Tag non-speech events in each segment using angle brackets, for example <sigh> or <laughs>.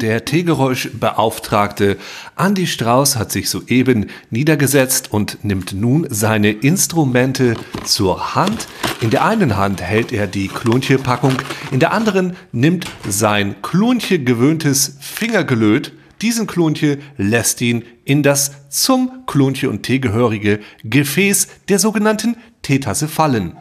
Der Teegeräuschbeauftragte Andi Strauß hat sich soeben niedergesetzt und nimmt nun seine Instrumente zur Hand. In der einen Hand hält er die Klunche-Packung, in der anderen nimmt sein Klunche gewöhntes Fingergelöt diesen Klunche lässt ihn in das zum Klunche und Tee gehörige Gefäß der sogenannten Teetasse fallen.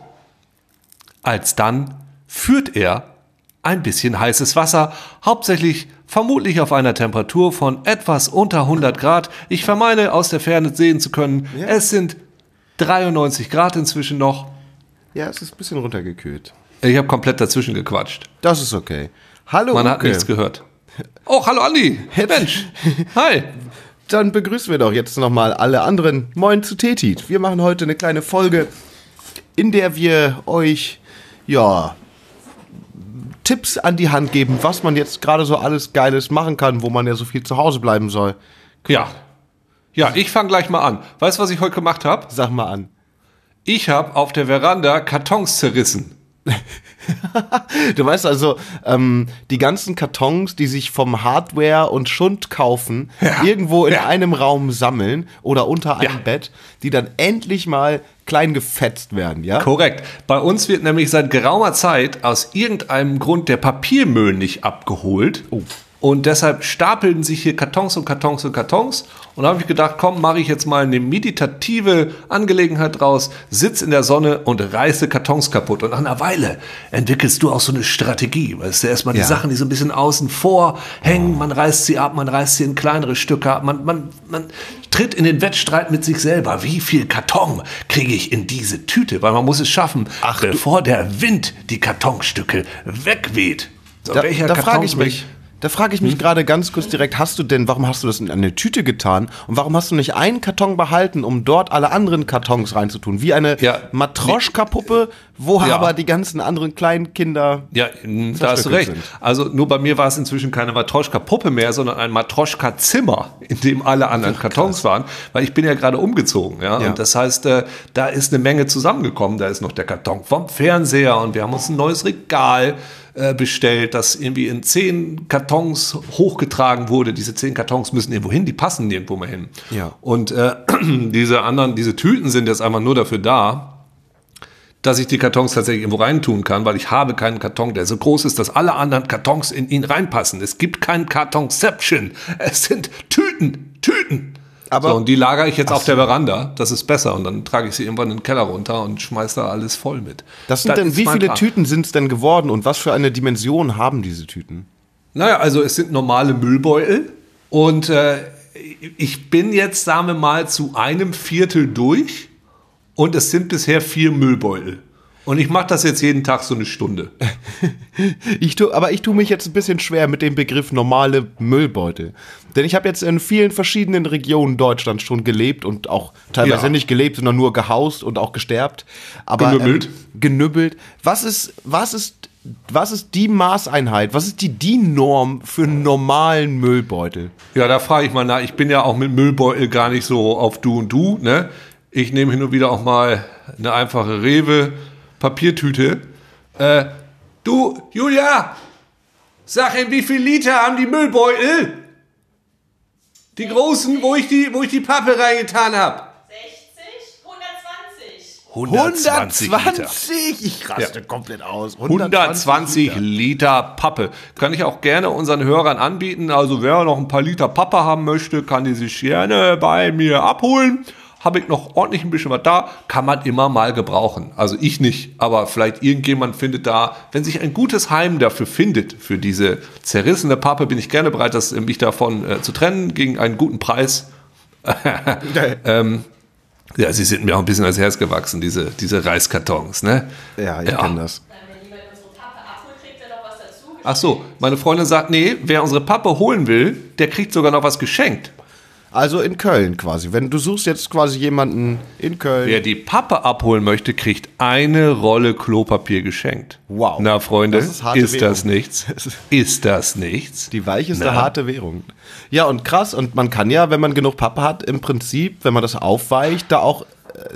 Alsdann führt er ein bisschen heißes Wasser, hauptsächlich vermutlich auf einer Temperatur von etwas unter 100 Grad. Ich vermeine aus der Ferne sehen zu können, Ja. es sind 93 Grad inzwischen noch. Ja, es ist ein bisschen runtergekühlt. Ich habe komplett dazwischen gequatscht. Das ist okay. Hallo, Man hat Uke. nichts gehört. Oh, hallo Andi. Mensch. Hi. <laughs> Dann begrüßen wir doch jetzt nochmal alle anderen. Moin zu Tetit. Wir machen heute eine kleine Folge, in der wir euch, ja, Tipps an die Hand geben, was man jetzt gerade so alles Geiles machen kann, wo man ja so viel zu Hause bleiben soll. Ja. Ja, ich fange gleich mal an. Weißt du, was ich heute gemacht habe? Sag mal an. Ich habe auf der Veranda Kartons zerrissen. <laughs> Du weißt also, ähm, die ganzen Kartons, die sich vom Hardware und Schund kaufen, Ja. irgendwo in Ja. einem Raum sammeln oder unter einem Ja. Bett, die dann endlich mal klein gefetzt werden, ja? Korrekt. Bei uns wird nämlich seit geraumer Zeit aus irgendeinem Grund der Papiermüll nicht abgeholt. Und deshalb stapeln sich hier Kartons und Kartons und Kartons. Und da habe ich gedacht, komm, mache ich jetzt mal eine meditative Angelegenheit draus, sitz in der Sonne und reiße Kartons kaputt. Und nach einer Weile entwickelst du auch so eine Strategie. Weißt du, erstmal die Ja. Sachen, die so ein bisschen außen vor hängen, man reißt sie ab, man reißt sie in kleinere Stücke ab, man, man, man tritt in den Wettstreit mit sich selber. Wie viel Karton kriege ich in diese Tüte? Weil man muss es schaffen, Ach, bevor der Wind die Kartonstücke wegweht. So, Da, welcher da Karton frage ich mich, da frage ich mich gerade ganz kurz direkt, hast du denn, warum hast du das in eine Tüte getan und warum hast du nicht einen Karton behalten, um dort alle anderen Kartons reinzutun? Wie eine Ja. Matroschka-Puppe, wo Ja. aber die ganzen anderen kleinen Kinder Ja, da hast du recht. sind. Also nur bei mir war es inzwischen keine Matroschka-Puppe mehr, sondern ein Matroschka-Zimmer, in dem alle anderen Kartons waren, weil ich bin ja gerade umgezogen. Ja? Ja. Und das heißt, äh, da ist eine Menge zusammengekommen. Da ist noch der Karton vom Fernseher und wir haben uns ein neues Regal äh, bestellt, das irgendwie in zehn Kartons hochgetragen wurde. Diese zehn Kartons müssen irgendwo hin, die passen nirgendwo mehr hin. Ja. Und äh, <clears throat> diese anderen, diese Tüten sind jetzt einfach nur dafür da, dass ich die Kartons tatsächlich irgendwo reintun kann, weil ich habe keinen Karton, der so groß ist, dass alle anderen Kartons in ihn reinpassen. Es gibt kein Kartonception. Es sind Tüten, Tüten. Aber- so, und die lagere ich jetzt auf der Veranda. Das ist besser. Und dann trage ich sie irgendwann in den Keller runter und schmeiß da alles voll mit. Das sind denn, ist wie viele Plan. Tüten sind es denn geworden und was für eine Dimension haben diese Tüten? Naja, also es sind normale Müllbeutel. Und äh, ich bin jetzt, sagen wir mal, zu einem Viertel durch. Und es sind bisher vier Müllbeutel. Und ich mache das jetzt jeden Tag so eine Stunde. <laughs> Ich tu, aber ich tue mich jetzt ein bisschen schwer mit dem Begriff normale Müllbeutel. Denn ich habe jetzt in vielen verschiedenen Regionen Deutschlands schon gelebt und auch teilweise Ja. nicht gelebt, sondern nur gehaust und auch gesterbt. Aber, Genübbelt. Ähm, genübbelt. Was ist, was ist, was ist die Maßeinheit? Was ist die DIN-Norm für einen normalen Müllbeutel? Ja, da frage ich mal nach. Ich bin ja auch mit Müllbeutel gar nicht so auf Du und Du. Ne? Ich nehme hin und wieder auch mal eine einfache Rewe Papiertüte. Äh, du, Julia, sag ihm, wie viel Liter haben die Müllbeutel? Die großen, wo ich die, wo ich die Pappe reingetan habe. 60, 120. 120! Ich raste komplett aus. 120 Liter. Liter Pappe. Kann ich auch gerne unseren Hörern anbieten. Also wer noch ein paar Liter Pappe haben möchte, kann die sich gerne bei mir abholen. Habe ich noch ordentlich ein bisschen was da, kann man immer mal gebrauchen. Also ich nicht, aber vielleicht irgendjemand findet da, wenn sich ein gutes Heim dafür findet, für diese zerrissene Pappe, bin ich gerne bereit, das, äh, mich davon äh, zu trennen, gegen einen guten Preis. <laughs> ähm, ja, sie sind mir auch ein bisschen ans Herz gewachsen, diese, diese Reiskartons, ne? Ja, ich Ja. kenne das. Wenn jemand unsere Pappe abholt, kriegt er noch was dazu. Ach so, meine Freundin sagt, nee, wer unsere Pappe holen will, der kriegt sogar noch was geschenkt. Also in Köln quasi. Wenn du suchst jetzt quasi jemanden in Köln. Wer die Pappe abholen möchte, kriegt eine Rolle Klopapier geschenkt. Wow. Na, Freunde, Das ist, ist das nichts? <laughs> Ist das nichts? Die weicheste Na. harte Währung. Ja, und krass. Und man kann ja, wenn man genug Pappe hat, im Prinzip, wenn man das aufweicht, da auch äh,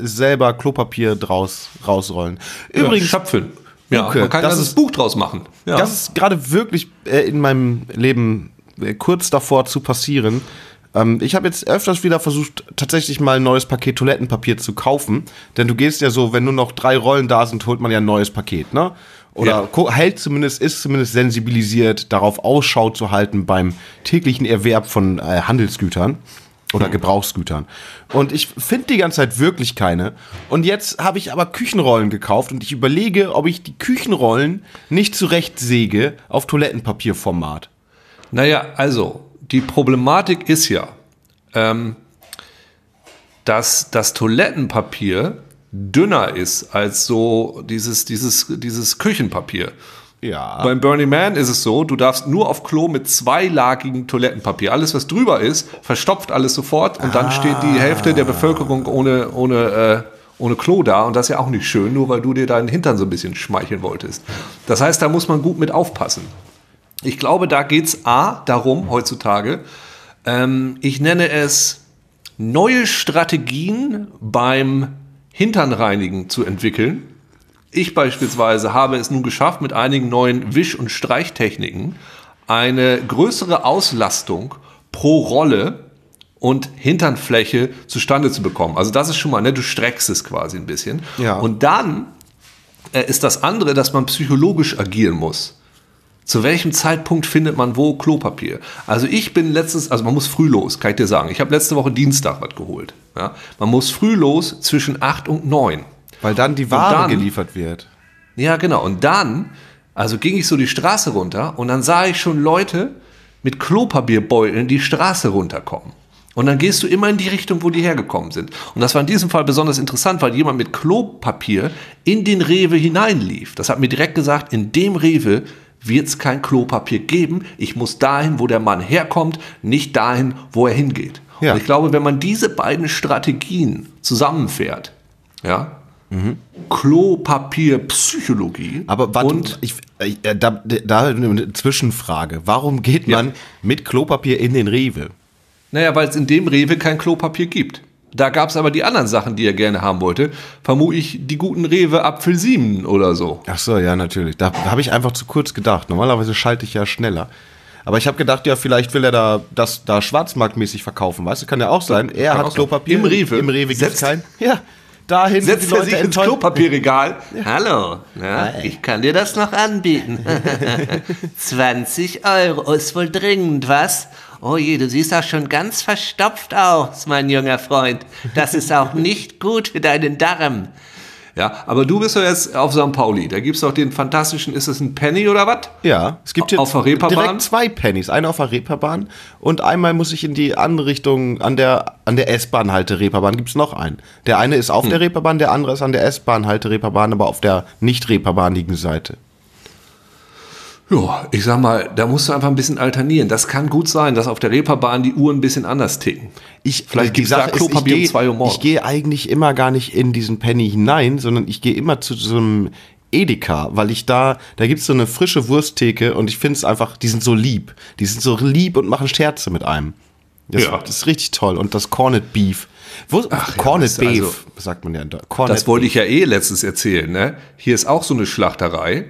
selber Klopapier draus rausrollen. ja, Übrigens, schöpfen. Ja, Uke, man kann das das ist- Buch draus machen. Ja. das ist gerade wirklich äh, in meinem Leben äh, kurz davor zu passieren. Ähm, ich habe jetzt öfters wieder versucht, tatsächlich mal ein neues Paket Toilettenpapier zu kaufen. Denn du gehst ja so, wenn nur noch drei Rollen da sind, holt man ja ein neues Paket, ne? Oder ja. hält zumindest, ist zumindest sensibilisiert, darauf Ausschau zu halten beim täglichen Erwerb von äh, Handelsgütern oder Gebrauchsgütern. Und ich finde die ganze Zeit wirklich keine. Und jetzt habe ich aber Küchenrollen gekauft und ich überlege, ob ich die Küchenrollen nicht zurecht säge auf Toilettenpapierformat. Naja, also, die Problematik ist ja, ähm, dass das Toilettenpapier dünner ist als so dieses, dieses, dieses Küchenpapier. Ja. Beim Burning Man ist es so, du darfst nur auf Klo mit zweilagigem Toilettenpapier. Alles, was drüber ist, verstopft alles sofort und dann ah. steht die Hälfte der Bevölkerung ohne, ohne, äh, ohne Klo da. Und das ist ja auch nicht schön, nur weil du dir deinen Hintern so ein bisschen schmeicheln wolltest. Das heißt, da muss man gut mit aufpassen. Ich glaube, da geht es A darum heutzutage, ähm, ich nenne es neue Strategien beim Hinternreinigen zu entwickeln ich beispielsweise habe es nun geschafft, mit einigen neuen Wisch- und Streichtechniken eine größere Auslastung pro Rolle und Hinternfläche zustande zu bekommen. Also das ist schon mal, ne, du streckst es quasi ein bisschen. Ja. Und dann äh, ist das andere, dass man psychologisch agieren muss. Zu welchem Zeitpunkt findet man wo Klopapier? Also ich bin letztens, also man muss früh los, kann ich dir sagen. Ich habe letzte Woche Dienstag was geholt. Ja? Man muss früh los zwischen 8 und 9. Weil dann die Ware dann, geliefert wird. Ja, genau. Und dann, also ging ich so die Straße runter und dann sah ich schon Leute mit Klopapierbeuteln die Straße runterkommen. Und dann gehst du immer in die Richtung, wo die hergekommen sind. Und das war in diesem Fall besonders interessant, weil jemand mit Klopapier in den Rewe hineinlief. Das hat mir direkt gesagt, in dem Rewe wird es kein Klopapier geben. Ich muss dahin, wo der Mann herkommt, nicht dahin, wo er hingeht. Ja. Und ich glaube, wenn man diese beiden Strategien zusammenfährt, ja, Mhm. Klopapierpsychologie. Aber warte, und ich, äh, da, da eine Zwischenfrage. Warum geht man ja. mit Klopapier in den Rewe? Naja, weil es in dem Rewe kein Klopapier gibt. Da gab es aber die anderen Sachen, die er gerne haben wollte. Vermute ich die guten Rewe Apfelsinen oder so. Ach so, ja, natürlich. Da, da habe ich einfach zu kurz gedacht. Normalerweise schalte ich ja schneller. Aber ich habe gedacht, ja, vielleicht will er da das da schwarzmarktmäßig verkaufen. Weißt du, kann ja auch sein. Er Kann hat Klopapier. Im Rewe. Im Rewe gibt es kein. Ja dahin. Setzt er sich ins Klopapierregal. Ja. Hallo, ja, ich kann dir das noch anbieten. <laughs> <laughs> 20 Euro ist wohl dringend, was? Oh je, du siehst auch schon ganz verstopft aus, mein junger Freund. Das ist auch <laughs> nicht gut für deinen Darm. Ja, aber du bist ja jetzt auf St. Pauli. Da gibt es doch den fantastischen, ist es ein Penny oder was? Ja, es gibt jetzt auf der Reeperbahn? direkt zwei Pennys. Einer auf der Reeperbahn und einmal muss ich in die andere Richtung, an der, an der S-Bahn-Halte Reeperbahn gibt es noch einen. Der eine ist auf hm. der Reeperbahn, der andere ist an der S-Bahn-Halte Reeperbahn, aber auf der nicht reeperbahnigen Seite. Ja, ich sag mal, da musst du einfach ein bisschen alternieren. Das kann gut sein, dass auf der Reeperbahn die Uhren ein bisschen anders ticken. Ich, Vielleicht gibt es da Klopapier um zwei Uhr morgens. Ich gehe eigentlich immer gar nicht in diesen Penny hinein, sondern ich gehe immer zu so einem Edeka, weil ich da, da gibt's so eine frische Wursttheke und ich finde es einfach, die sind so lieb. Die sind so lieb und machen Scherze mit einem. Das, ja. das ist richtig toll. Und das Corned Beef. Wo, Ach, Corned ja, Beef, also, sagt man ja. Corned das wollte ich ja eh letztens erzählen. Ne? Hier ist auch so eine Schlachterei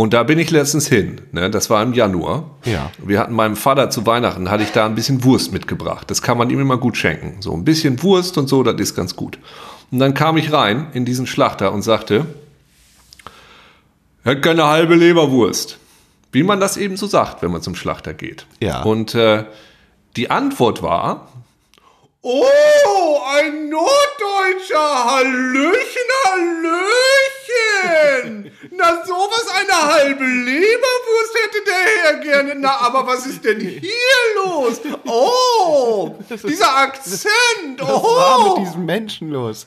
und da bin ich letztens hin. Ne? Das war im Januar. Ja. Wir hatten meinem Vater zu Weihnachten, hatte ich da ein bisschen Wurst mitgebracht. Das kann man ihm immer gut schenken. So ein bisschen Wurst und so, das ist ganz gut. Und dann kam ich rein in diesen Schlachter und sagte, er hat keine halbe Leberwurst. Wie man das eben so sagt, wenn man zum Schlachter geht. Ja. Und äh, die Antwort war, Oh, ein Norddeutscher! Hallöchen, Hallöchen! Na, sowas, eine halbe Leberwurst hätte der Herr gerne. Na, aber was ist denn hier los? Oh, dieser Akzent! Oh! Was war mit diesem Menschen los?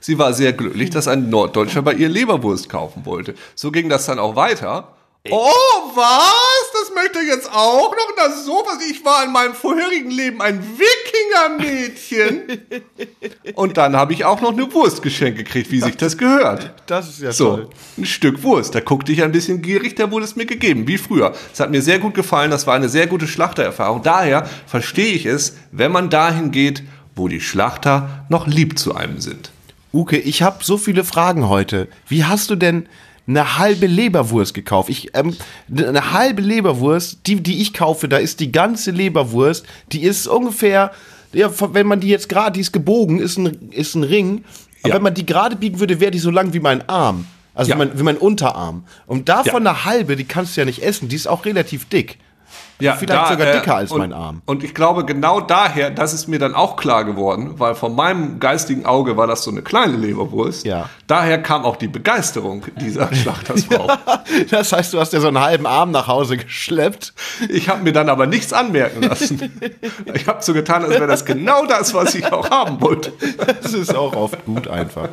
Sie war sehr glücklich, dass ein Norddeutscher bei ihr Leberwurst kaufen wollte. So ging das dann auch weiter. Oh, was? Das möchte er jetzt auch noch? Na sowas. Ich war in meinem vorherigen Leben ein Wikingermädchen. <laughs> Und dann habe ich auch noch eine Wurst geschenkt gekriegt, wie sich das gehört. Das ist ja so, toll. Ein Stück Wurst. Da guckte ich ein bisschen gierig, da wurde es mir gegeben, wie früher. Es hat mir sehr gut gefallen. Das war eine sehr gute Schlachtererfahrung. Daher verstehe ich es, wenn man dahin geht, wo die Schlachter noch lieb zu einem sind. Uke, ich habe so viele Fragen heute. Wie hast du denn eine halbe Leberwurst gekauft. Ich, ähm, eine halbe Leberwurst, die, die ich kaufe, da ist die ganze Leberwurst, die ist ungefähr, ja, wenn man die jetzt gerade, die ist gebogen, ist ein, ist ein Ring. Aber Ja. wenn man die gerade biegen würde, wäre die so lang wie mein Arm. Also Ja. wie, mein, wie mein Unterarm. Und davon Ja. eine halbe, die kannst du ja nicht essen. Die ist auch relativ dick. Ja, Vielleicht sogar dicker als und, mein Arm. Und ich glaube, genau daher, das ist mir dann auch klar geworden, weil von meinem geistigen Auge war das so eine kleine Leberwurst. Ja. Daher kam auch die Begeisterung dieser <laughs> Schlachtersfrau. Das heißt, du hast ja so einen halben Arm nach Hause geschleppt. Ich habe mir dann aber nichts anmerken lassen. Ich habe so getan, als wäre das genau das, was ich auch haben wollte. Das ist auch oft gut einfach.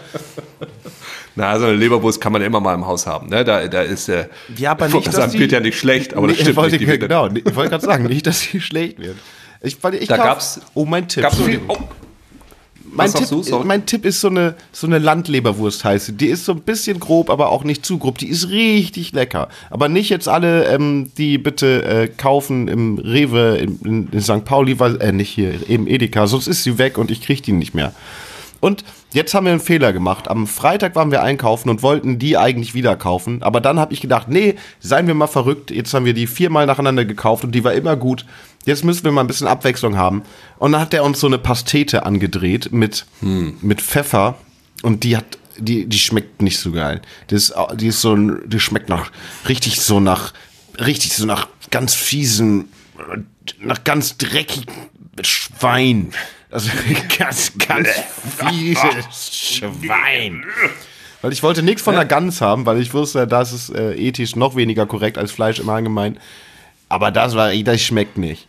Na, also eine Leberwurst kann man immer mal im Haus haben. Ne? Da, da ist der Ja, aber ich nicht, dass die- wird ja nicht schlecht, aber Nee, das stimmt ich wollte, nicht. Wird- genau, ich wollte gerade sagen, nicht, dass sie schlecht wird. Ich, ich Da kauf- gab's- Oh, mein Tipp. Gab's viel, oh, mein, Tipp du? Mein Tipp ist so eine, so eine Landleberwurst heiße. Die ist so ein bisschen grob, aber auch nicht zu grob. Die ist richtig lecker. Aber nicht jetzt alle, ähm, die bitte äh, kaufen im Rewe in, in, in St. Pauli, weil, äh, nicht hier, im Edeka, sonst ist sie weg und ich kriege die nicht mehr. Und jetzt haben wir einen Fehler gemacht. Am Freitag waren wir einkaufen und wollten die eigentlich wieder kaufen. Aber dann habe ich gedacht, nee, seien wir mal verrückt. Jetzt haben wir die viermal nacheinander gekauft und die war immer gut. Jetzt müssen wir mal ein bisschen Abwechslung haben. Und dann hat er uns so eine Pastete angedreht mit, mit Pfeffer. Und die hat, die, die schmeckt nicht so geil. Au- die ist so, die schmeckt nach, richtig so nach, richtig so nach ganz fiesen, nach ganz dreckigem Schwein. Also <laughs> ganz, ganz fieses Schwein. Weil ich wollte nichts von der Gans haben, weil ich wusste, das ist äh, ethisch noch weniger korrekt als Fleisch im Allgemeinen. Aber das war, das schmeckt nicht.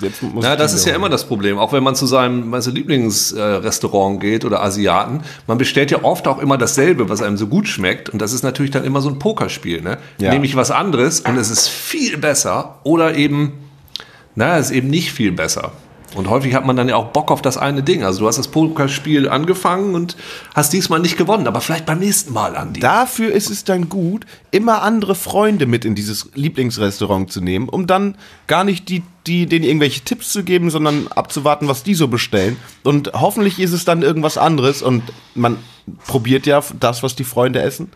Jetzt muss Na, das ist ja immer das Problem. Auch wenn man zu seinem du, Lieblingsrestaurant geht oder Asiaten, man bestellt ja oft auch immer dasselbe, was einem so gut schmeckt. Und das ist natürlich dann immer so ein Pokerspiel. Ne? Ja. Nehme ich was anderes und es ist viel besser oder eben, na, es ist eben nicht viel besser. Und häufig hat man dann ja auch Bock auf das eine Ding. Also du hast das Pokerspiel angefangen und hast diesmal nicht gewonnen, aber vielleicht beim nächsten Mal, Andi. Dafür ist es dann gut, immer andere Freunde mit in dieses Lieblingsrestaurant zu nehmen, um dann gar nicht die, die, denen irgendwelche Tipps zu geben, sondern abzuwarten, was die so bestellen. Und hoffentlich ist es dann irgendwas anderes und man probiert ja das, was die Freunde essen.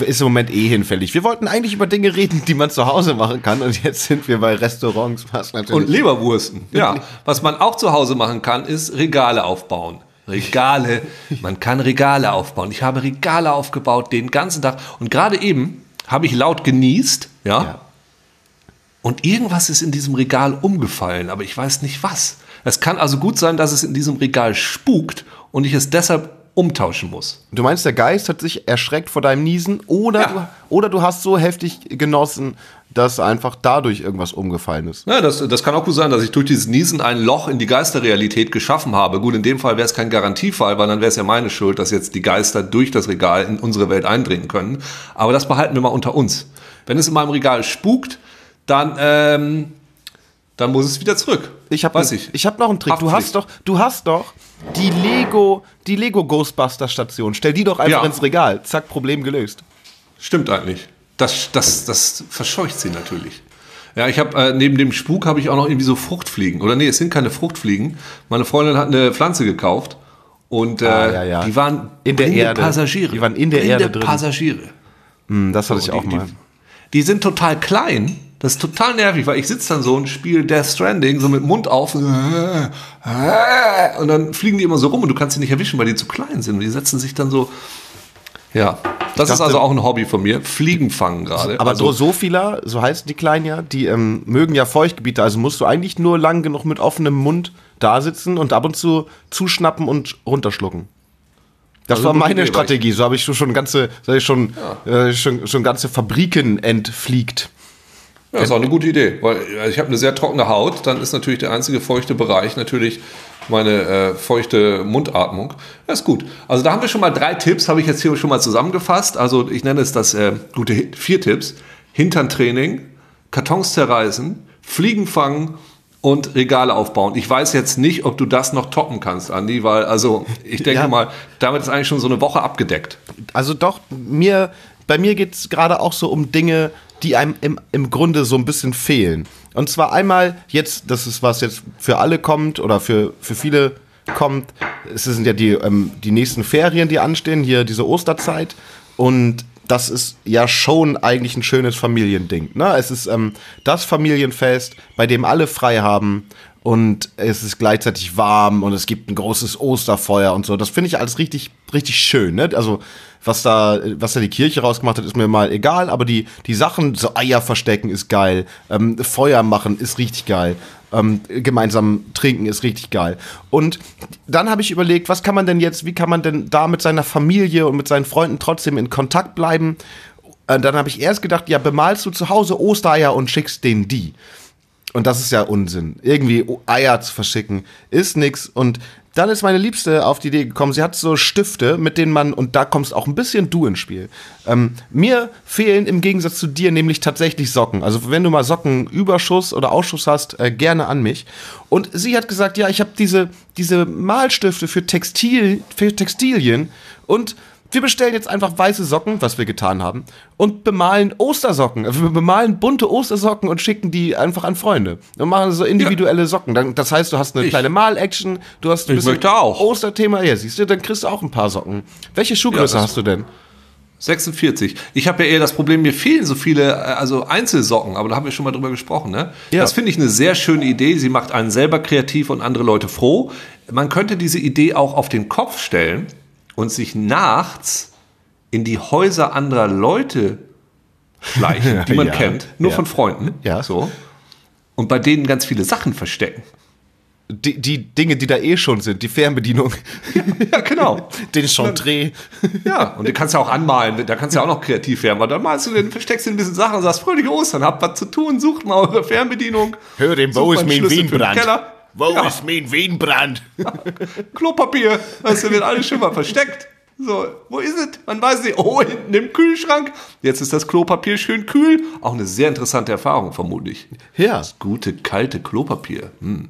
Ist im Moment eh hinfällig. Wir wollten eigentlich über Dinge reden, die man zu Hause machen kann und jetzt sind wir bei Restaurants, was natürlich. Und Leberwursten. Ja. Was man auch zu Hause machen kann, ist Regale aufbauen. Regale. Man kann Regale aufbauen. Ich habe Regale aufgebaut den ganzen Tag. Und gerade eben habe ich laut genießt, ja. Ja. Und irgendwas ist in diesem Regal umgefallen, aber ich weiß nicht was. Es kann also gut sein, dass es in diesem Regal spukt und ich es deshalb umtauschen muss. Du meinst, der Geist hat sich erschreckt vor deinem Niesen oder, Ja. du, oder du hast so heftig genossen, dass einfach dadurch irgendwas umgefallen ist. Ja, das, das kann auch gut sein, dass ich durch dieses Niesen ein Loch in die Geisterrealität geschaffen habe. Gut, in dem Fall wäre es kein Garantiefall, weil dann wäre es ja meine Schuld, dass jetzt die Geister durch das Regal in unsere Welt eindringen können. Aber das behalten wir mal unter uns. Wenn es in meinem Regal spukt, dann, ähm, dann muss es wieder zurück. Ich habe Weiß ich. ich hab noch einen Trick. Du hast doch, du hast doch die Lego, die Lego Ghostbuster Station. Stell die doch einfach Ja. ins Regal. Zack, Problem gelöst. Stimmt eigentlich. Das, das, das verscheucht sie natürlich. Ja, ich habe äh, neben dem Spuk habe ich auch noch irgendwie so Fruchtfliegen. Oder nee, es sind keine Fruchtfliegen. Meine Freundin hat eine Pflanze gekauft und äh, Ah, ja, ja. die waren In der Erde. Passagiere. Die waren in der Erde drin. Passagiere. Hm, das hatte ich die, auch mal. Die, die sind total klein. Das ist total nervig, weil ich sitze dann so und spiele Death Stranding so mit Mund auf und dann fliegen die immer so rum und du kannst sie nicht erwischen, weil die zu klein sind. Und die setzen sich dann so. Ja, das ist dachte- also auch ein Hobby von mir. Fliegen fangen gerade. Aber also, Drosophila, so heißen die Kleinen ja, die ähm, mögen ja Feuchtgebiete. Also musst du eigentlich nur lang genug mit offenem Mund da sitzen und ab und zu zuschnappen und runterschlucken. Das Also war meine Idee, Strategie. So habe ich schon ganze, so ich schon, äh, schon, schon ganze Fabriken entfliegt. Ja, ist auch eine gute Idee, weil äh, ich habe eine sehr trockene Haut, dann ist natürlich der einzige feuchte Bereich natürlich meine äh, feuchte Mundatmung. Das ist gut. Also da haben wir schon mal drei Tipps, habe ich jetzt hier schon mal zusammengefasst. Also ich nenne es das äh, gute vier Tipps. Hinterntraining, Kartons zerreißen, Fliegen fangen und Regale aufbauen. Ich weiß jetzt nicht, ob du das noch toppen kannst, Andi, weil also ich denke Ja. mal, damit ist eigentlich schon so eine Woche abgedeckt. Also doch, mir, bei mir geht es gerade auch so um Dinge, die einem im, im Grunde so ein bisschen fehlen. Und zwar einmal jetzt, das ist was jetzt für alle kommt oder für, für viele kommt, es sind ja die, ähm, die nächsten Ferien, die anstehen, hier diese Osterzeit. Und das ist ja schon eigentlich ein schönes Familiending. Ne? Es ist ähm, das Familienfest, bei dem alle frei haben und es ist gleichzeitig warm und es gibt ein großes Osterfeuer und so. Das finde ich alles richtig, richtig schön. Ne? Also was da, was da die Kirche rausgemacht hat, ist mir mal egal, aber die, die Sachen, so Eier verstecken ist geil, ähm, Feuer machen ist richtig geil. Ähm, gemeinsam trinken ist richtig geil. Und dann habe ich überlegt, was kann man denn jetzt, wie kann man denn da mit seiner Familie und mit seinen Freunden trotzdem in Kontakt bleiben? Und dann habe ich erst gedacht, ja, bemalst du zu Hause Ostereier und schickst denen die. Und das ist ja Unsinn. Irgendwie Eier zu verschicken ist nix. Und dann ist meine Liebste auf die Idee gekommen, sie hat so Stifte, mit denen man, und da kommst auch ein bisschen du ins Spiel. Ähm, mir fehlen im Gegensatz zu dir nämlich tatsächlich Socken. Also wenn du mal Sockenüberschuss oder Ausschuss hast, äh, gerne an mich. Und sie hat gesagt, ja, ich habe diese, diese Malstifte für, Textil, für Textilien und wir bestellen jetzt einfach weiße Socken, was wir getan haben, und bemalen Ostersocken. Also wir bemalen bunte Ostersocken und schicken die einfach an Freunde. Und machen so individuelle ja. Socken. Dann, das heißt, du hast eine ich. kleine Mal-Action, du hast ein ich möchte auch. Osterthema. Ja, siehst du, dann kriegst du auch ein paar Socken. Welche Schuhgröße ja, hast du denn? 46. Ich habe ja eher das Problem, mir fehlen so viele, äh, also Einzelsocken, aber da haben wir schon mal drüber gesprochen. Ne? Ja. Das finde ich eine sehr schöne Idee. Sie macht einen selber kreativ und andere Leute froh. Man könnte diese Idee auch auf den Kopf stellen und sich nachts in die Häuser anderer Leute schleichen, <laughs> die man ja, kennt, nur ja. von Freunden, ja. so, und bei denen ganz viele Sachen verstecken. Die, die Dinge, die da eh schon sind, die Fernbedienung. <laughs> ja, genau. <laughs> Den Chantre. Ja, und den kannst du auch anmalen, da kannst du ja auch noch kreativ werden, weil dann malst du den, versteckst du ein bisschen Sachen und sagst, fröhliche Ostern, habt was zu tun, sucht mal eure Fernbedienung. Hör den, mein Wienbrand? Wo ja. ist mein Wienbrand? <laughs> Klopapier, das wird alles schon mal versteckt. So, wo ist es? Man weiß nicht. Oh, hinten im Kühlschrank. Jetzt ist das Klopapier schön kühl. Auch eine sehr interessante Erfahrung, vermutlich. Ja. Das gute, kalte Klopapier. Hm.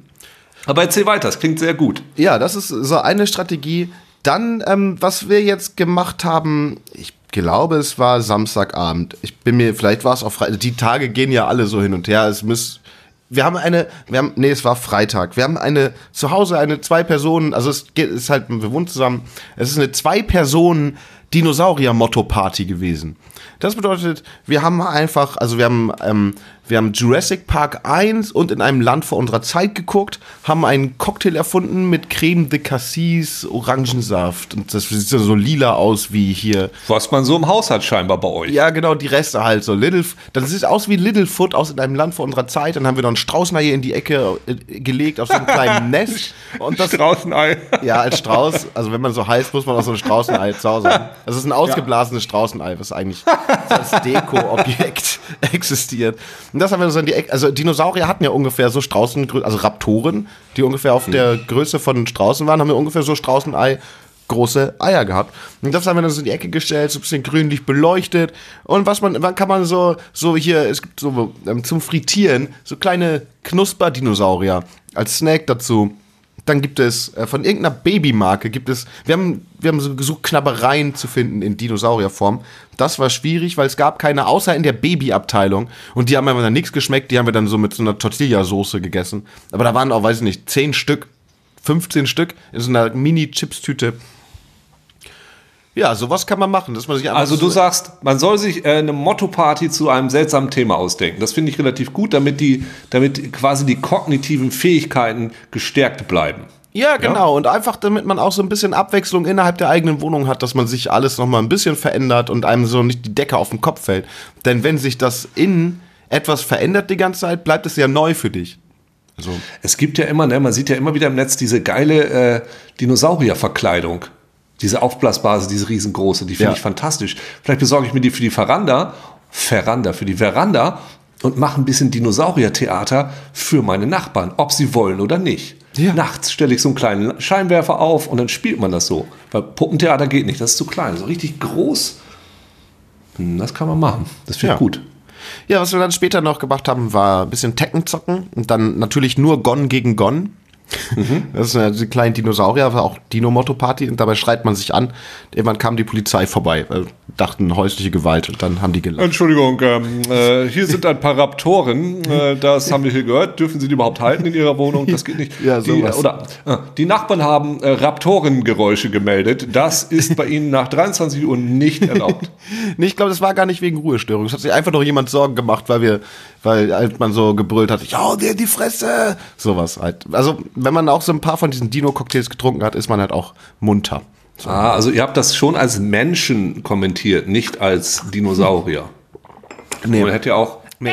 Aber erzähl weiter, das klingt sehr gut. Ja, das ist so eine Strategie. Dann, ähm, was wir jetzt gemacht haben, ich glaube, es war Samstagabend. Ich bin mir, vielleicht war es auch Freitag. Die Tage gehen ja alle so hin und her. Es muss, wir haben eine, wir haben, nee, es war Freitag. Wir haben eine, zu Hause eine zwei Personen, also es geht, ist halt, wir wohnen zusammen. Es ist eine zwei Personen Dinosaurier-Motto-Party gewesen. Das bedeutet, wir haben einfach, also wir haben, ähm, wir haben Jurassic Park 1 und in einem Land vor unserer Zeit geguckt, haben einen Cocktail erfunden mit Creme de Cassis, Orangensaft und das sieht so lila aus wie hier. Was man so im Haus hat scheinbar bei euch. Ja, genau, die Reste halt so. Little, das sieht aus wie Littlefoot aus in einem Land vor unserer Zeit. Dann haben wir noch ein Straußenei in die Ecke äh, gelegt auf so einem kleinen <laughs> Nest. Und das, Straußenei. Ja, als Strauß, also wenn man so heißt, muss man auch so ein Straußenei zu Hause haben. Das ist ein ausgeblasenes ja. Straußenei, was eigentlich als Deko-Objekt <laughs> existiert. Und das haben wir so in die Ecke. Also Dinosaurier hatten ja ungefähr so Straußen, also Raptoren, die ungefähr auf der Größe von Straußen waren, haben wir ungefähr so Straußenei große Eier gehabt. Und das haben wir dann so in die Ecke gestellt, so ein bisschen grünlich beleuchtet. Und was man, wann kann man so, so hier, es gibt so ähm, zum Frittieren so kleine Knusper-Dinosaurier als Snack dazu. Dann gibt es äh, von irgendeiner Babymarke gibt es, wir haben, wir haben so gesucht, Knabbereien zu finden in Dinosaurierform. Das war schwierig, weil es gab keine, außer in der Babyabteilung. Und die haben einfach dann nichts geschmeckt, die haben wir dann so mit so einer Tortilla-Soße gegessen. Aber da waren auch, weiß ich nicht, 10 Stück, 15 Stück in so einer Mini-Chips-Tüte. Ja, sowas kann man machen, dass man sich Also du so sagst, man soll sich äh, eine Motto-Party zu einem seltsamen Thema ausdenken. Das finde ich relativ gut, damit die, damit quasi die kognitiven Fähigkeiten gestärkt bleiben. Ja, genau. Ja? Und einfach, damit man auch so ein bisschen Abwechslung innerhalb der eigenen Wohnung hat, dass man sich alles nochmal ein bisschen verändert und einem so nicht die Decke auf den Kopf fällt. Denn wenn sich das innen etwas verändert die ganze Zeit, bleibt es ja neu für dich. Also. Es gibt ja immer, ne, man sieht ja immer wieder im Netz diese geile äh, Dinosaurierverkleidung. Diese Aufblasbase, diese riesengroße, die finde ja. ich fantastisch. Vielleicht besorge ich mir die für die Veranda, Veranda, für die Veranda und mache ein bisschen Dinosauriertheater für meine Nachbarn, ob sie wollen oder nicht. Ja. Nachts stelle ich so einen kleinen Scheinwerfer auf und dann spielt man das so. Weil Puppentheater geht nicht, das ist zu klein. So richtig groß, hm, das kann man machen. Das finde ich ja. gut. Ja, was wir dann später noch gemacht haben, war ein bisschen Tekken zocken und dann natürlich nur Gon gegen Gon. Das ist eine, die kleinen Dinosaurier, war auch Dino-Motto-Party und dabei schreit man sich an. Irgendwann kam die Polizei vorbei, weil dachten häusliche Gewalt und dann haben die gelacht. Entschuldigung, ähm, äh, hier sind ein paar Raptoren, äh, das haben wir hier gehört. Dürfen Sie die überhaupt halten in Ihrer Wohnung? Das geht nicht. <laughs> Ja, die, sowas. oder, äh, die Nachbarn haben äh, Raptorengeräusche gemeldet. Das ist bei Ihnen nach 23 Uhr nicht erlaubt. <laughs> Nee, ich glaube, das war gar nicht wegen Ruhestörung. Es hat sich einfach nur jemand Sorgen gemacht, weil wir, weil halt man so gebrüllt hat, ja, dir die Fresse. Sowas halt. Also, wenn man auch so ein paar von diesen Dino-Cocktails getrunken hat, ist man halt auch munter. ah, also ihr habt das schon als Menschen kommentiert, nicht als Dinosaurier. Nee. Man hätte ja auch. <laughs>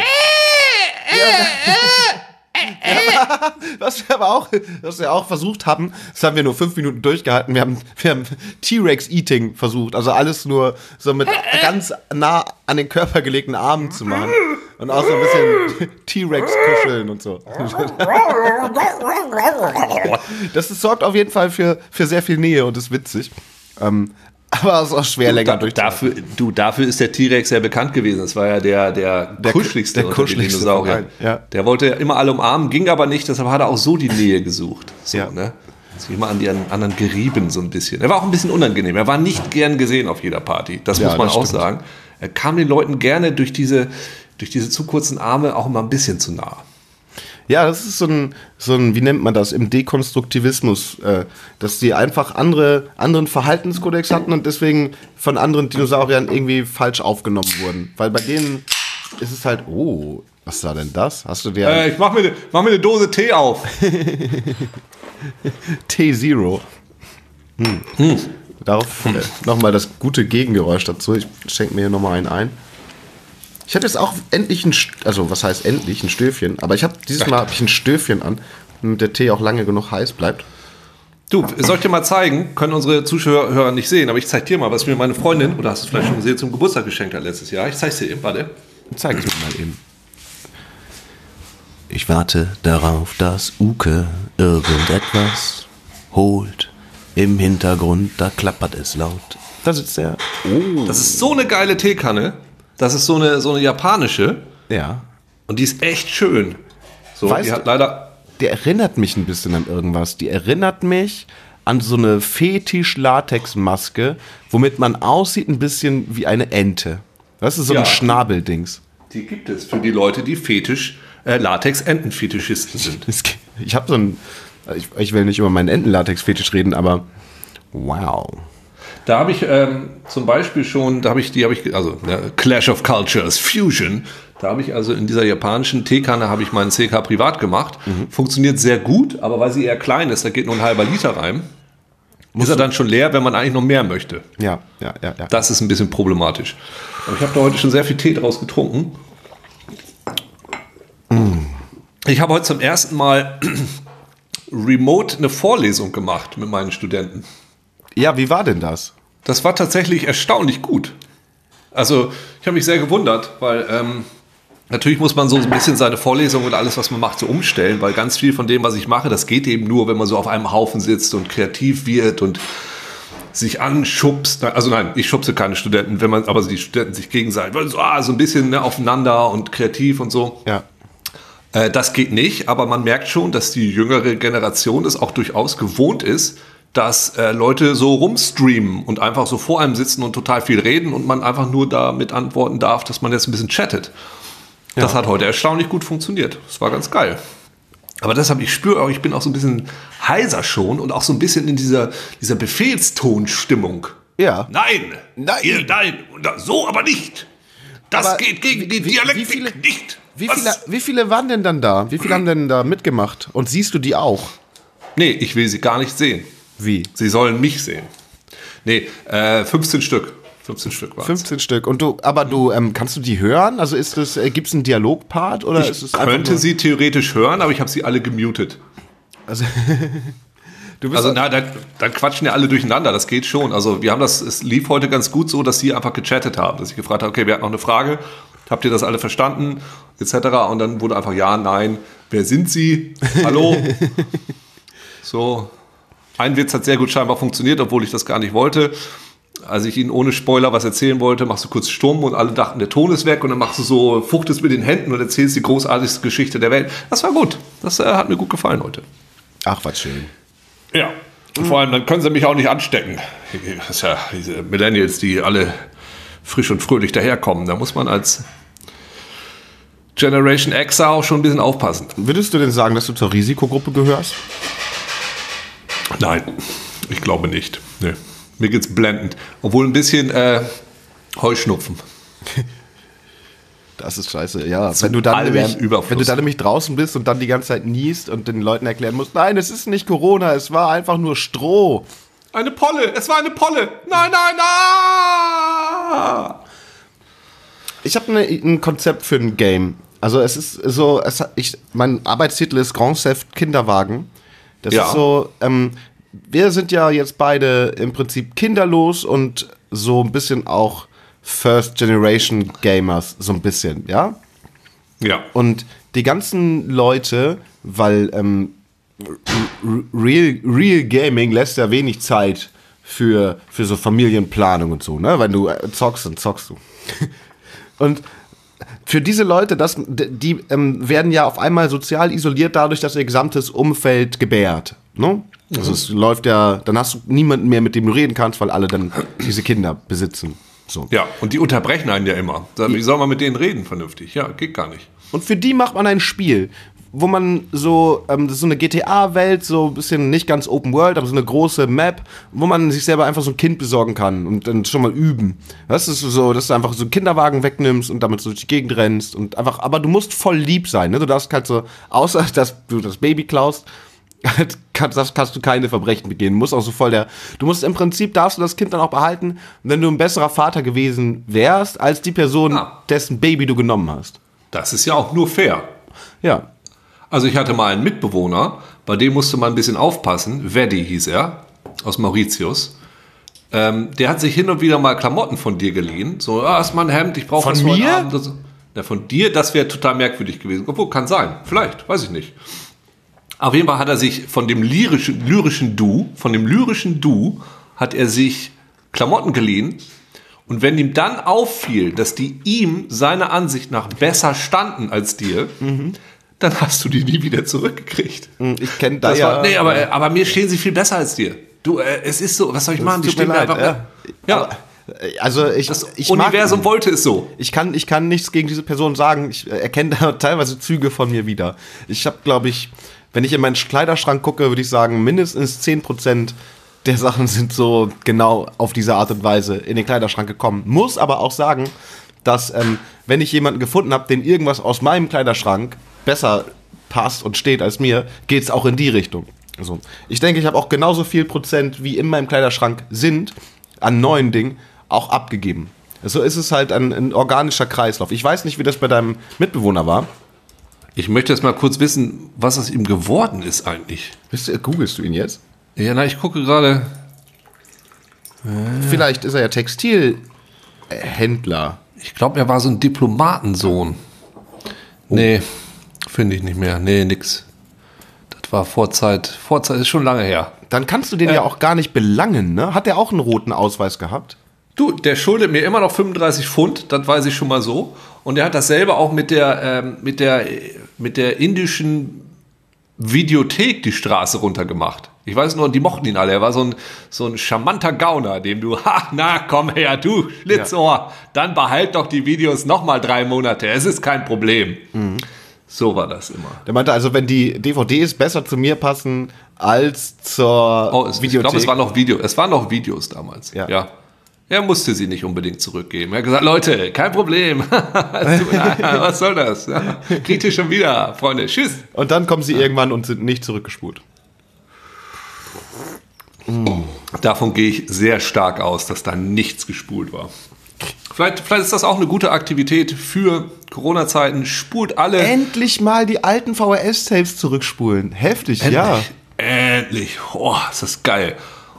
Was wir aber auch, was wir auch versucht haben, das haben wir nur fünf Minuten durchgehalten. Wir haben, wir haben T-Rex-Eating versucht. Also alles nur so mit ganz nah an den Körper gelegten Armen zu machen. Und auch so ein bisschen <laughs> T-Rex-Kuscheln und so. <laughs> Das ist, sorgt auf jeden Fall für, für sehr viel Nähe und ist witzig. Ähm, aber es ist auch schwer länger Da, durch. dafür, du, dafür ist der T-Rex ja bekannt gewesen. Das war ja der, der, Der- kuscheligste der kuscheligste allen, ja. Der wollte ja immer alle umarmen, ging aber nicht, deshalb hat er auch so die Nähe gesucht. So, Ja. ne? Sich immer an die an- anderen gerieben, so ein bisschen. Er war auch ein bisschen unangenehm. Er war nicht gern gesehen auf jeder Party. Das Ja, muss man das auch stimmt. sagen. Er kam den Leuten gerne durch diese, durch diese zu kurzen Arme auch immer ein bisschen zu nah. Ja, das ist so ein, so ein, wie nennt man das, im Dekonstruktivismus, äh, dass die einfach andere, anderen Verhaltenskodex hatten und deswegen von anderen Dinosauriern irgendwie falsch aufgenommen wurden. Weil bei denen ist es halt, oh, was war denn das? Hast du dir Äh, ich mach mir, ne- mach mir eine Dose Tee auf. <laughs> T-Zero? Hm. Darauf äh, nochmal das gute Gegengeräusch dazu. Ich schenke mir hier nochmal einen ein. Ich hatte jetzt auch endlich ein, St- also was heißt endlich, ein Stöfchen, aber ich habe dieses Mal hab ich ein Stöfchen an, damit der Tee auch lange genug heiß bleibt. Du, soll ich dir mal zeigen? Können unsere Zuschauer nicht sehen, aber ich zeig dir mal, was mir meine Freundin, oder hast du es vielleicht schon gesehen, zum Geburtstag geschenkt hat letztes Jahr. Ich zeig's dir eben, warte. Zeig es mir mal eben. Ich warte darauf, dass Uke irgendetwas holt. Im Hintergrund, da klappert es laut. Da sitzt er. Das ist so eine geile Teekanne. Das ist so eine, so eine japanische. Ja. Und die ist echt schön. So, Weißt die hat leider. Der erinnert mich ein bisschen an irgendwas. Die erinnert mich an so eine Fetisch-Latex-Maske, womit man aussieht ein bisschen wie eine Ente. Das ist so Ja. ein Schnabeldings. Die gibt es für die Leute, die Fetisch, äh, Latex-Entenfetischisten sind. <laughs> Ich habe so ein. Ich, ich will nicht über meinen Entenlatex-Fetisch reden, aber wow. Da habe ich ähm, zum Beispiel schon, da habe ich die, habe ich, also ne, Clash of Cultures, Fusion. Da habe ich also in dieser japanischen Teekanne habe ich meinen CK privat gemacht. Funktioniert sehr gut, aber weil sie eher klein ist, da geht nur ein halber Liter rein. Ist er dann schon leer, wenn man eigentlich noch mehr möchte. Ja, ja, ja, ja. Das ist ein bisschen problematisch. Aber ich habe da heute schon sehr viel Tee draus getrunken. Ich habe heute zum ersten Mal <clears throat> remote eine Vorlesung gemacht mit meinen Studenten. Ja, wie war denn das? Das war tatsächlich erstaunlich gut. Also, ich habe mich sehr gewundert, weil ähm, natürlich muss man so ein bisschen seine Vorlesung und alles, was man macht, so umstellen, weil ganz viel von dem, was ich mache, das geht eben nur, wenn man so auf einem Haufen sitzt und kreativ wird und sich anschubst. Also nein, ich schubse keine Studenten, wenn man, aber die Studenten sich gegenseitig, weil so, ah, so ein bisschen ne, aufeinander und kreativ und so. Ja. Äh, das geht nicht, aber man merkt schon, dass die jüngere Generation es auch durchaus gewohnt ist, dass äh, Leute so rumstreamen und einfach so vor einem sitzen und total viel reden und man einfach nur damit antworten darf, dass man jetzt ein bisschen chattet. Das hat heute erstaunlich gut funktioniert. Das war ganz geil. Aber deshalb, ich spüre auch, ich bin auch so ein bisschen heiser schon und auch so ein bisschen in dieser, dieser Befehlstonstimmung. Ja. Nein! Nein. Ihr, nein! So aber nicht! Das Aber geht gegen die wie- wie Dialektik viele- nicht! Wie viele, wie viele waren denn dann da? Wie viele haben denn da mitgemacht? Und siehst du die auch? Nee, ich will sie gar nicht sehen. Wie? Sie sollen mich sehen. Nee, äh, 15 Stück. 15 Stück waren 15 Stück. Und du, aber du, ähm, kannst du die hören? Also ist das, äh, gibt es einen Dialogpart oder ist es Ich könnte sie theoretisch hören, aber ich habe sie alle gemutet. Also, <laughs> du bist Also na, dann, dann quatschen ja alle durcheinander, das geht schon. Also wir haben das, es lief heute ganz gut so, dass sie einfach gechattet haben, dass ich gefragt habe, okay, wer hat noch eine Frage? Habt ihr das alle verstanden? Etc. Und dann wurde einfach ja, nein, wer sind Sie? Hallo? <laughs> so. Ein Witz hat sehr gut scheinbar funktioniert, obwohl ich das gar nicht wollte. Als ich Ihnen ohne Spoiler was erzählen wollte, machst du kurz stumm und alle dachten, der Ton ist weg und dann machst du so, fuchtest mit den Händen und erzählst die großartigste Geschichte der Welt. Das war gut. Das äh, hat mir gut gefallen heute. Ach, was schön. Ja. Und vor allem, dann können sie mich auch nicht anstecken. Das ist ja diese Millennials, die alle frisch und fröhlich daherkommen. Da muss man als Generation X auch schon ein bisschen aufpassen. Würdest du denn sagen, dass du zur Risikogruppe gehörst? Nein, ich glaube nicht. Nee. Mir geht's blendend. Obwohl ein bisschen äh, Heuschnupfen. Das ist scheiße, ja. Wenn du, dann nämlich, wenn du dann nämlich draußen bist und dann die ganze Zeit niest und den Leuten erklären musst, nein, es ist nicht Corona, es war einfach nur Stroh. Eine Polle! Es war eine Polle! Nein, nein, nein! Ich habe ne, ein Konzept für ein Game. Also es ist so, es, ich, mein Arbeitstitel ist Grand Theft Kinderwagen. Das Ja. ist so, ähm, wir sind ja jetzt beide im Prinzip kinderlos und so ein bisschen auch First Generation Gamers, so ein bisschen, ja? Ja. Und die ganzen Leute, weil ähm, Real, Real Gaming lässt ja wenig Zeit für, für so Familienplanung und so, ne? Wenn du äh, zockst, dann zockst du. <laughs> Und für diese Leute, das, die ähm, werden ja auf einmal sozial isoliert dadurch, dass ihr gesamtes Umfeld gebärt. Ne? Also es läuft ja, dann hast du niemanden mehr, mit dem du reden kannst, weil alle dann diese Kinder besitzen. So. Ja, und die unterbrechen einen ja immer. Wie soll man mit denen reden vernünftig? Ja, geht gar nicht. Und für die macht man ein Spiel, wo man so, ähm, das ist so eine GTA-Welt, so ein bisschen nicht ganz Open World, aber so eine große Map, wo man sich selber einfach so ein Kind besorgen kann und dann schon mal üben. Das ist so, dass du einfach so einen Kinderwagen wegnimmst und damit so durch die Gegend rennst und einfach, aber du musst voll lieb sein, ne? Du darfst halt so, außer <laughs> dass du das Baby klaust, halt kannst, das kannst du keine Verbrechen begehen. Du musst auch so voll der, du musst im Prinzip darfst du das Kind dann auch behalten, wenn du ein besserer Vater gewesen wärst, als die Person, Ah. dessen Baby du genommen hast. Das ist ja auch nur fair. Ja. Also ich hatte mal einen Mitbewohner, bei dem musste man ein bisschen aufpassen. Veddy hieß er, aus Mauritius. Ähm, der hat sich hin und wieder mal Klamotten von dir geliehen. So, ah, ist mein Hemd, ich brauche Von für heute mir? Abend. Das, ja, von dir, das wäre total merkwürdig gewesen. Obwohl, kann sein. Vielleicht, weiß ich nicht. Auf jeden Fall hat er sich von dem lyrischen, lyrischen Du, von dem lyrischen Du, hat er sich Klamotten geliehen. Und wenn ihm dann auffiel, dass die ihm seiner Ansicht nach besser standen als dir, dann hast du die nie wieder zurückgekriegt. Ich kenne da Das ja. war, nee, aber, aber mir stehen sie viel besser als dir. Du, äh, es ist so, was soll ich machen? Die stehen mir leid, einfach. ja. Ja, Also ich, das ich mag Universum ihn. wollte es so. Ich kann, ich kann nichts gegen diese Person sagen. Ich äh, erkenne da <laughs> teilweise Züge von mir wieder. Ich habe, glaube ich, wenn ich in meinen Kleiderschrank gucke, würde ich sagen, mindestens 10% der Sachen sind so genau auf diese Art und Weise in den Kleiderschrank gekommen. Muss aber auch sagen, dass ähm, wenn ich jemanden gefunden habe, den irgendwas aus meinem Kleiderschrank besser passt und steht als mir, geht es auch in die Richtung. Also, ich denke, ich habe auch genauso viel Prozent, wie in meinem Kleiderschrank sind, an neuen Dingen, auch abgegeben. So ist es halt ein, ein organischer Kreislauf. Ich weiß nicht, wie das bei deinem Mitbewohner war. Ich möchte jetzt mal kurz wissen, was aus ihm geworden ist eigentlich. Bist du, googelst du ihn jetzt? Ja, na, ich gucke gerade. Vielleicht ist er ja Textilhändler. Ich glaube, er war so ein Diplomatensohn. Nee, finde ich nicht mehr. Nee, nix. Das war Vorzeit. Vorzeit ist schon lange her. Dann kannst du den ja auch gar nicht belangen, ne? Hat er auch einen roten Ausweis gehabt? Du, der schuldet mir immer noch 35 Pfund, das weiß ich schon mal so. Und er hat dasselbe auch mit der, ähm, mit der, äh, mit der indischen Videothek die Straße runtergemacht. Ich weiß nur, die mochten ihn alle. Er war so ein, so ein charmanter Gauner, dem du, <laughs> ha, na, komm her, du Schlitzohr, dann behalt doch die Videos nochmal drei Monate. Es ist kein Problem. So war das immer. Der meinte also, wenn die DVDs besser zu mir passen als zur Oh, es, ich Videothek. glaube, es waren noch Video, es waren noch Videos damals. Ja. ja. Er musste sie nicht unbedingt zurückgeben. Er hat gesagt, Leute, kein Problem. <laughs> <laughs> Was soll das? Ja, kriegt ihr schon wieder, Freunde. Tschüss. und dann kommen sie irgendwann und sind nicht zurückgespult. Davon gehe ich sehr stark aus, dass da nichts gespult war. Vielleicht, vielleicht ist das auch eine gute Aktivität für Corona-Zeiten. Spult alle. Endlich mal die alten VHS-Tapes zurückspulen. Heftig, ja. Endlich. Oh, ist das geil.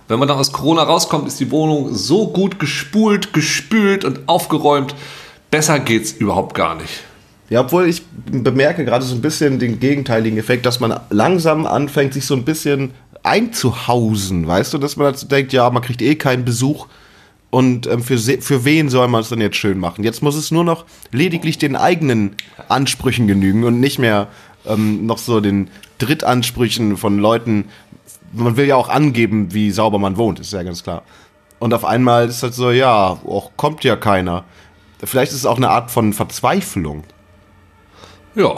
Wenn man dann aus Corona rauskommt, ist die Wohnung so gut gespult, gespült und aufgeräumt. Besser geht's überhaupt gar nicht. Ja, obwohl ich bemerke gerade so ein bisschen den gegenteiligen Effekt, dass man langsam anfängt, sich so ein bisschen einzuhausen, weißt du, dass man dazu denkt, ja, man kriegt eh keinen Besuch und ähm, für, für wen soll man es dann jetzt schön machen? Jetzt muss es nur noch lediglich den eigenen Ansprüchen genügen und nicht mehr ähm, noch so den Drittansprüchen von Leuten. Man will ja auch angeben, wie sauber man wohnt, ist ja ganz klar. Und auf einmal ist halt so, ja, auch kommt ja keiner. Vielleicht ist es auch eine Art von Verzweiflung. Ja,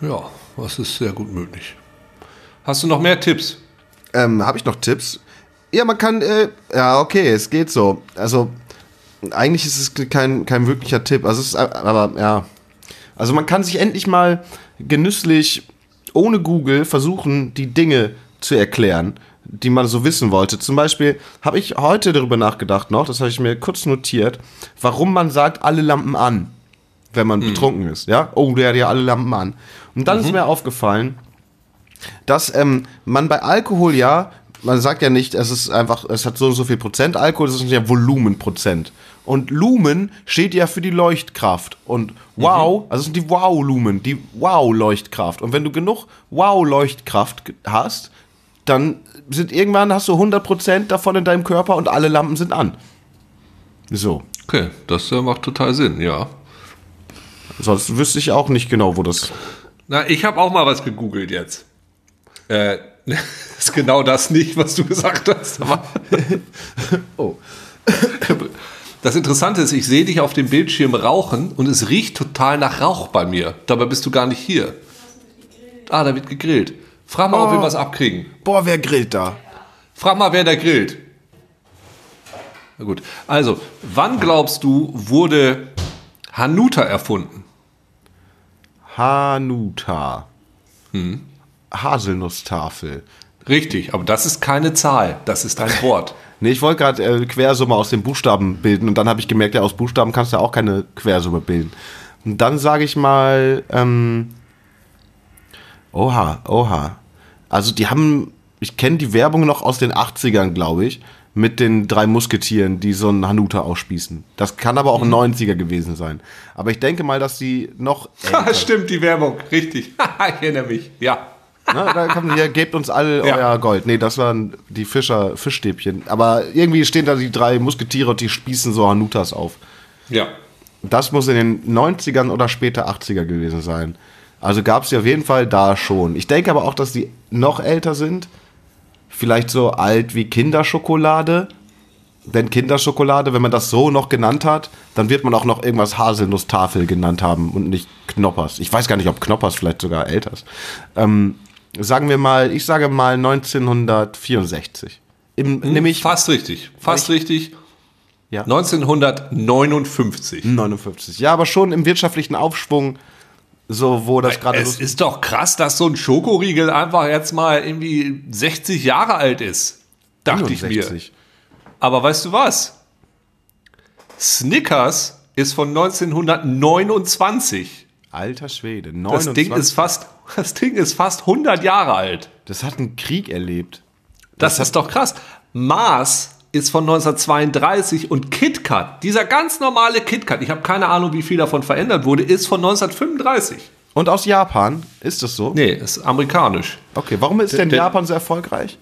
ja, das ist sehr gut möglich. Hast du noch mehr Tipps? Ähm, Habe ich noch Tipps? Ja, man kann, äh, ja, okay, es geht so. Also, eigentlich ist es kein, kein wirklicher Tipp. Also, es ist, aber, ja. Also, man kann sich endlich mal genüsslich ohne Google versuchen, die Dinge zu erklären, die man so wissen wollte. Zum Beispiel habe ich heute darüber nachgedacht noch, das habe ich mir kurz notiert, warum man sagt, alle Lampen an, wenn man mhm. betrunken ist. Ja, oh, der hat ja alle Lampen an. Und dann mhm. ist mir aufgefallen, dass ähm, man bei Alkohol ja, man sagt ja nicht, es ist einfach, es hat so und so viel Prozent Alkohol, es ist ja Volumenprozent. Und Lumen steht ja für die Leuchtkraft. Und Wow, mhm. also sind die Wow-Lumen, die Wow-Leuchtkraft. Und wenn du genug Wow-Leuchtkraft hast, dann sind irgendwann hast du 100% davon in deinem Körper und alle Lampen sind an. So. Okay, das äh, macht total Sinn, ja. Sonst wüsste ich auch nicht genau, wo das. Na, ich habe auch mal was gegoogelt jetzt. Äh, <laughs> ist genau das nicht, was du gesagt hast. <laughs> oh. <laughs> Das Interessante ist, ich sehe dich auf dem Bildschirm rauchen und es riecht total nach Rauch bei mir. Dabei bist du gar nicht hier. Ah, da wird gegrillt. Frag mal, oh. ob wir was abkriegen. Boah, wer grillt da? Frag mal, wer da grillt. Na gut. Also, wann glaubst du, wurde Hanuta erfunden? Hanuta. Hm. Haselnusstafel. Richtig, aber das ist keine Zahl, das ist ein Wort. <laughs> nee, ich wollte gerade äh, Quersumme aus den Buchstaben bilden und dann habe ich gemerkt, ja, aus Buchstaben kannst du ja auch keine Quersumme bilden. Und dann sage ich mal, ähm, oha, oha. Also die haben, ich kenne die Werbung noch aus den 80ern, glaube ich, mit den drei Musketieren, die so einen Hanuta ausspießen. Das kann aber auch ein 90er mhm. gewesen sein. Aber ich denke mal, dass die noch. <laughs> Stimmt, die Werbung, richtig. <laughs> ich erinnere mich, ja. Na, da kommt hier, gebt uns alle ja. euer Gold. Nee, das waren die Fischer, Fischstäbchen. Aber irgendwie stehen da die drei Musketiere und die spießen so Hanutas auf. Ja. Das muss in den 90ern oder später 80er gewesen sein. Also gab es die auf jeden Fall da schon. Ich denke aber auch, dass die noch älter sind. Vielleicht so alt wie Kinderschokolade. Denn Kinderschokolade, wenn man das so noch genannt hat, dann wird man auch noch irgendwas Haselnusstafel genannt haben und nicht Knoppers. Ich weiß gar nicht, ob Knoppers vielleicht sogar älter ist. Ähm, sagen wir mal, ich sage mal 1964. Im, hm, nämlich fast richtig, fast richtig. Ja. 1959. 59. Ja, aber schon im wirtschaftlichen Aufschwung, so wo das gerade. Es ist doch krass, dass so ein Schokoriegel einfach jetzt mal irgendwie 60 Jahre alt ist. Dachte 61. ich mir. Aber weißt du was? Snickers ist von 1929. Alter Schwede, 29. Das Ding ist fast, das Ding ist fast 100 Jahre alt. Das hat einen Krieg erlebt. Das, das ist doch krass. Mars ist von 1932 und KitKat, dieser ganz normale KitKat, ich habe keine Ahnung, wie viel davon verändert wurde, ist von 1935. Und aus Japan, ist das so? Nee, ist amerikanisch. Okay, warum ist denn der, Japan so erfolgreich?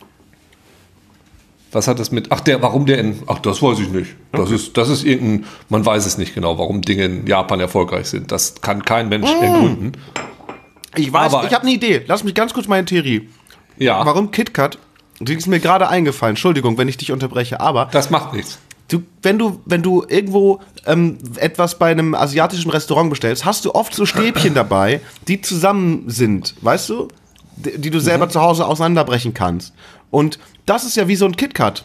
Was hat das mit. Ach, der, warum der in. Ach, das weiß ich nicht. Das, okay. ist, das ist irgendein. Man weiß es nicht genau, warum Dinge in Japan erfolgreich sind. Das kann kein Mensch mmh. ergründen. Ich weiß, Aber, ich habe eine Idee. Lass mich ganz kurz meine Theorie. Ja. Warum KitKat. Die ist mir gerade eingefallen. Entschuldigung, wenn ich dich unterbreche, aber. Das macht nichts. Du, wenn du, wenn du irgendwo ähm, etwas bei einem asiatischen Restaurant bestellst, hast du oft so Stäbchen <clears throat> dabei, die zusammen sind, weißt du? Die, die du selber mhm. zu Hause auseinanderbrechen kannst. Und das ist ja wie so ein KitKat.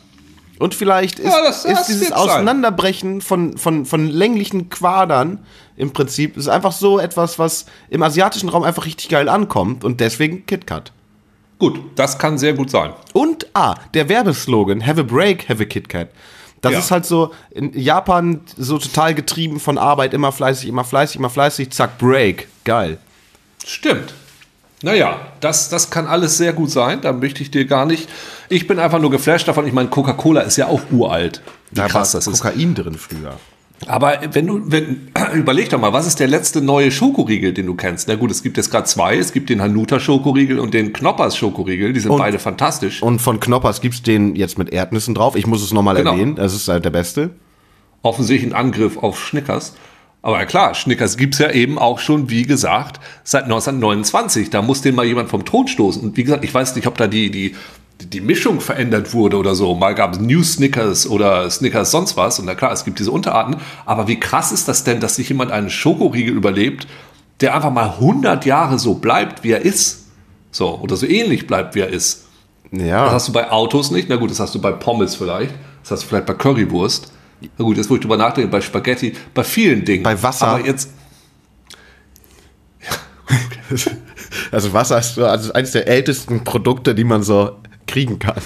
Und vielleicht ist, ja, das, das ist dieses Auseinanderbrechen von, von, von länglichen Quadern im Prinzip ist einfach so etwas, was im asiatischen Raum einfach richtig geil ankommt und deswegen KitKat. Gut, das kann sehr gut sein. Und, ah, der Werbeslogan, have a break, have a KitKat. Das ja. ist halt so in Japan so total getrieben von Arbeit, immer fleißig, immer fleißig, immer fleißig, zack, Break. Geil. Stimmt. Naja, das, das kann alles sehr gut sein. Da möchte ich dir gar nicht. Ich bin einfach nur geflasht davon. Ich meine, Coca-Cola ist ja auch uralt. Wie da krass das ist. Kokain drin früher. Aber wenn du, wenn, <clears throat> überleg doch mal, was ist der letzte neue Schokoriegel, den du kennst? Na gut, es gibt jetzt gerade zwei. Es gibt den Hanuta Schokoriegel und den Knoppers Schokoriegel. Die sind und, beide fantastisch. Und von Knoppers gibt's den jetzt mit Erdnüssen drauf. Ich muss es nochmal genau. erwähnen. Das ist halt der beste. Offensichtlich ein Angriff auf Schnickers. Aber klar, Schnickers gibt's ja eben auch schon, wie gesagt, seit 1929. Da muss den mal jemand vom Thron stoßen. Und wie gesagt, ich weiß nicht, ob da die, die, die Mischung verändert wurde oder so. Mal gab es New Snickers oder Snickers sonst was. Und na klar, es gibt diese Unterarten. Aber wie krass ist das denn, dass sich jemand einen Schokoriegel überlebt, der einfach mal 100 Jahre so bleibt, wie er ist? So, oder so ähnlich bleibt, wie er ist. Ja. Das hast du bei Autos nicht. Na gut, das hast du bei Pommes vielleicht. Das hast du vielleicht bei Currywurst. Na gut, jetzt wo ich drüber nachdenke, bei Spaghetti, bei vielen Dingen. Bei Wasser. Aber jetzt, <laughs> Also Wasser ist so also eines der ältesten Produkte, die man so kriegen kann.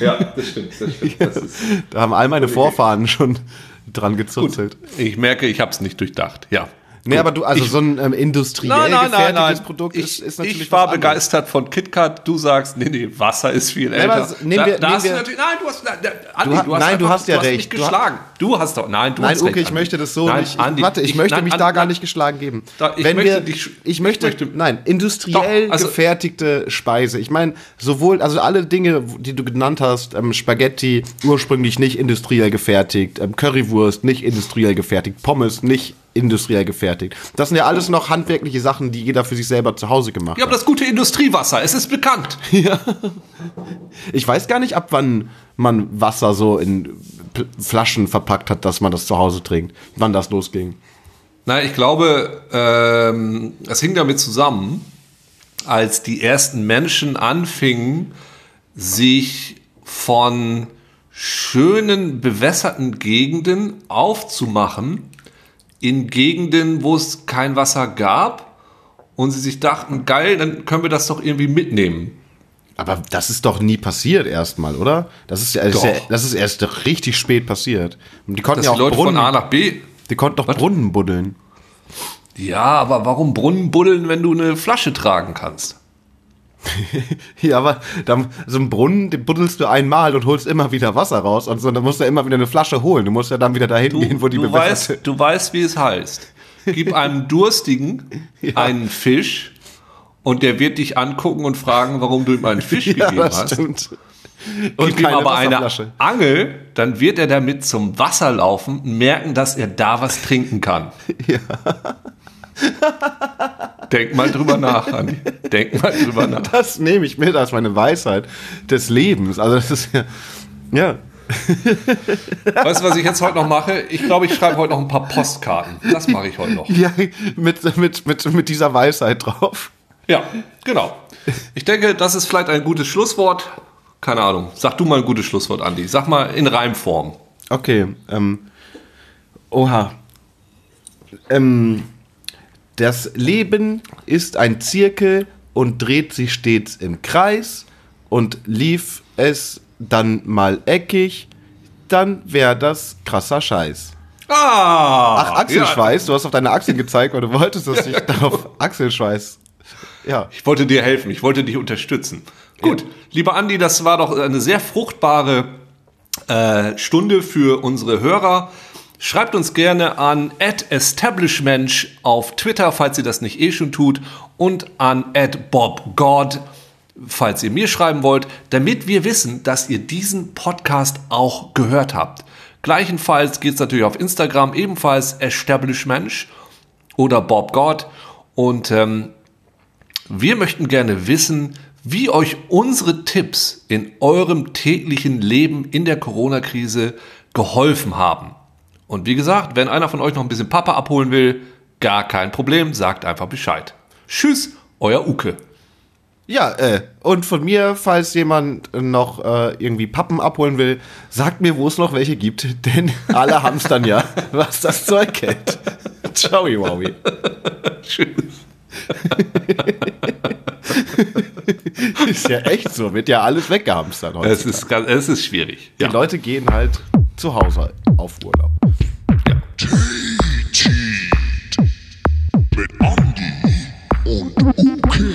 ja, das stimmt, das stimmt. <laughs> Das Da haben all meine Vorfahren schon dran gezuzelt. ich merke, ich habe es nicht durchdacht. Ja. Nee, aber du, also so ein ähm, industriell gefertigtes Produkt ich, ist, ist natürlich ich war begeistert von KitKat. Du sagst, nee, nee, Wasser ist viel aber älter. nehmen wir- da, da nehmen hast du wir- nein, du hast, nein, Andi, Du du hast, nein, du hast ja du hast recht. mich Du ha- geschlagen. Du hast doch, nein, du Nein, hast okay, recht, ich möchte das so Nein, nicht. Andi, warte, ich, möchte nein, mich Andi, da gar nein. nicht geschlagen geben. Da, ich Wenn möchte wir, dich- ich möchte, ich möchte- nein, industriell Doch, also- gefertigte Speise. Ich meine, sowohl, also alle Dinge, die du genannt hast, ähm, Spaghetti ursprünglich nicht industriell gefertigt, ähm, Currywurst nicht industriell gefertigt, Pommes nicht industriell gefertigt. Das sind ja alles noch handwerkliche Sachen, die jeder für sich selber zu Hause gemacht Ja, aber hat. das gute Industriewasser, es ist bekannt. <laughs> Ich weiß gar nicht, ab wann man Wasser so in Flaschen verpackt hat, dass man das zu Hause trinkt. Wann das losging. Na, ich glaube, ähm, es hing damit zusammen, als die ersten Menschen anfingen, sich von schönen, bewässerten Gegenden aufzumachen in Gegenden, wo es kein Wasser gab und sie sich dachten, geil, dann können wir das doch irgendwie mitnehmen. Aber das ist doch nie passiert erstmal, oder? Das ist, ja, das ist, ja, das ist erst richtig spät passiert. Die konnten Dass ja die auch Leute von Brunnen, A nach B. die konnten doch Brunnen buddeln. Ja, aber warum Brunnen buddeln, wenn du eine Flasche tragen kannst? <laughs> Ja, aber dann, so einen Brunnen, den buddelst du einmal und holst immer wieder Wasser raus und so, dann musst du ja immer wieder eine Flasche holen. Du musst ja dann wieder dahin Du, gehen, wo die du, weißt, du weißt, wie es heißt. Gib <laughs> einem Durstigen einen Fisch und der wird dich angucken und fragen, warum du ihm einen Fisch <laughs> Ja, gegeben das hast. stimmt. Gib ihm aber eine. Angel, dann wird er damit zum Wasser laufen und merken, dass er da was trinken kann. Denk mal drüber nach, Andi. Denk mal drüber nach. Das nehme ich mit als meine Weisheit des Lebens. Also das ist ja, ja. Weißt du, was ich jetzt heute noch mache? Ich glaube, ich schreibe heute noch ein paar Postkarten. Das mache ich heute noch. Ja, mit, mit, mit, mit dieser Weisheit drauf. Ja, genau. Ich denke, das ist vielleicht ein gutes Schlusswort. Keine Ahnung. Sag du mal ein gutes Schlusswort, Andi. Sag mal in Reimform. Okay, ähm, oha. Ähm, das Leben ist ein Zirkel und dreht sich stets im Kreis und lief es dann mal eckig, dann wäre das krasser Scheiß. Ah! Ach, Achselschweiß, du hast auf deine Achseln gezeigt und du wolltest, dass ich <laughs> darauf Achselschweiß. Ja. Ich wollte dir helfen, ich wollte dich unterstützen. Gut, lieber Andi, das war doch eine sehr fruchtbare äh, Stunde für unsere Hörer. Schreibt uns gerne an establishmensch auf Twitter, falls ihr das nicht eh schon tut, und an bobgod, falls ihr mir schreiben wollt, damit wir wissen, dass ihr diesen Podcast auch gehört habt. Gleichenfalls geht es natürlich auf Instagram, ebenfalls establishmensch oder bobgod. Und ähm, wir möchten gerne wissen, wie euch unsere Tipps in eurem täglichen Leben in der Corona-Krise geholfen haben. Und wie gesagt, wenn einer von euch noch ein bisschen Papa abholen will, gar kein Problem, sagt einfach Bescheid. Tschüss, euer Uke. Ja, äh, und von mir, falls jemand noch äh, irgendwie Pappen abholen will, sagt mir, wo es noch welche gibt, <laughs> denn alle haben es dann ja, <laughs> was das Zeug hält. <laughs> Ciao, Wowi. Tschüss. <laughs> ist ja echt so, wird ja alles weggehamstert heute. Es ist, es ist schwierig. Die. Leute gehen halt zu Hause auf Urlaub. Ja. Mit Andi und okay.